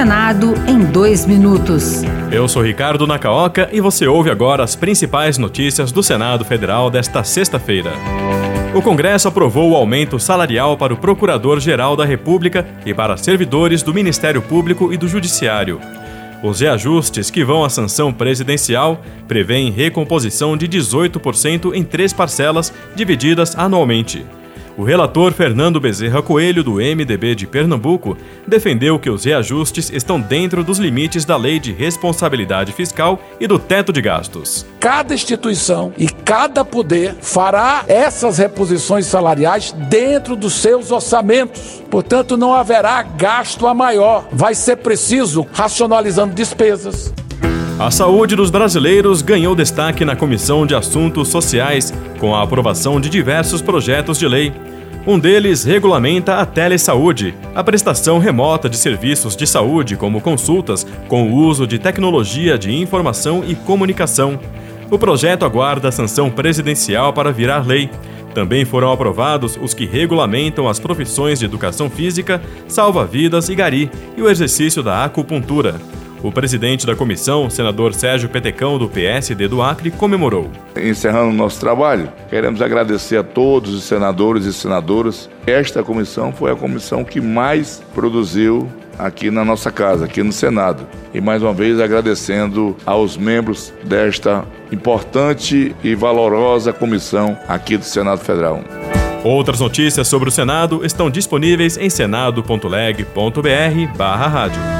Senado em dois minutos. Eu sou Ricardo Nacaoca e você ouve agora as principais notícias do Senado Federal desta sexta-feira. O Congresso aprovou o aumento salarial para o Procurador-Geral da República e para servidores do Ministério Público e do Judiciário. Os reajustes que vão à sanção presidencial prevêem recomposição de 18% em três parcelas divididas anualmente. O relator Fernando Bezerra Coelho, do MDB de Pernambuco, defendeu que os reajustes estão dentro dos limites da Lei de Responsabilidade Fiscal e do teto de gastos. Cada instituição e cada poder fará essas reposições salariais dentro dos seus orçamentos. Portanto, não haverá gasto a maior. Vai ser preciso racionalizando despesas, a saúde dos brasileiros ganhou destaque na Comissão de Assuntos Sociais, com a aprovação de diversos projetos de lei. Um deles regulamenta a telesaúde, a prestação remota de serviços de saúde, como consultas, com o uso de tecnologia de informação e comunicação. O projeto aguarda a sanção presidencial para virar lei. Também foram aprovados os que regulamentam as profissões de educação física, salva-vidas e gari e o exercício da acupuntura. O presidente da comissão, senador Sérgio Petecão, do PSD do Acre, comemorou. Encerrando o nosso trabalho, queremos agradecer a todos os senadores e senadoras. Esta comissão foi a comissão que mais produziu aqui na nossa casa, aqui no Senado. E mais uma vez agradecendo aos membros desta importante e valorosa comissão aqui do Senado Federal. Outras notícias sobre o Senado estão disponíveis em senado.leg.br/rádio.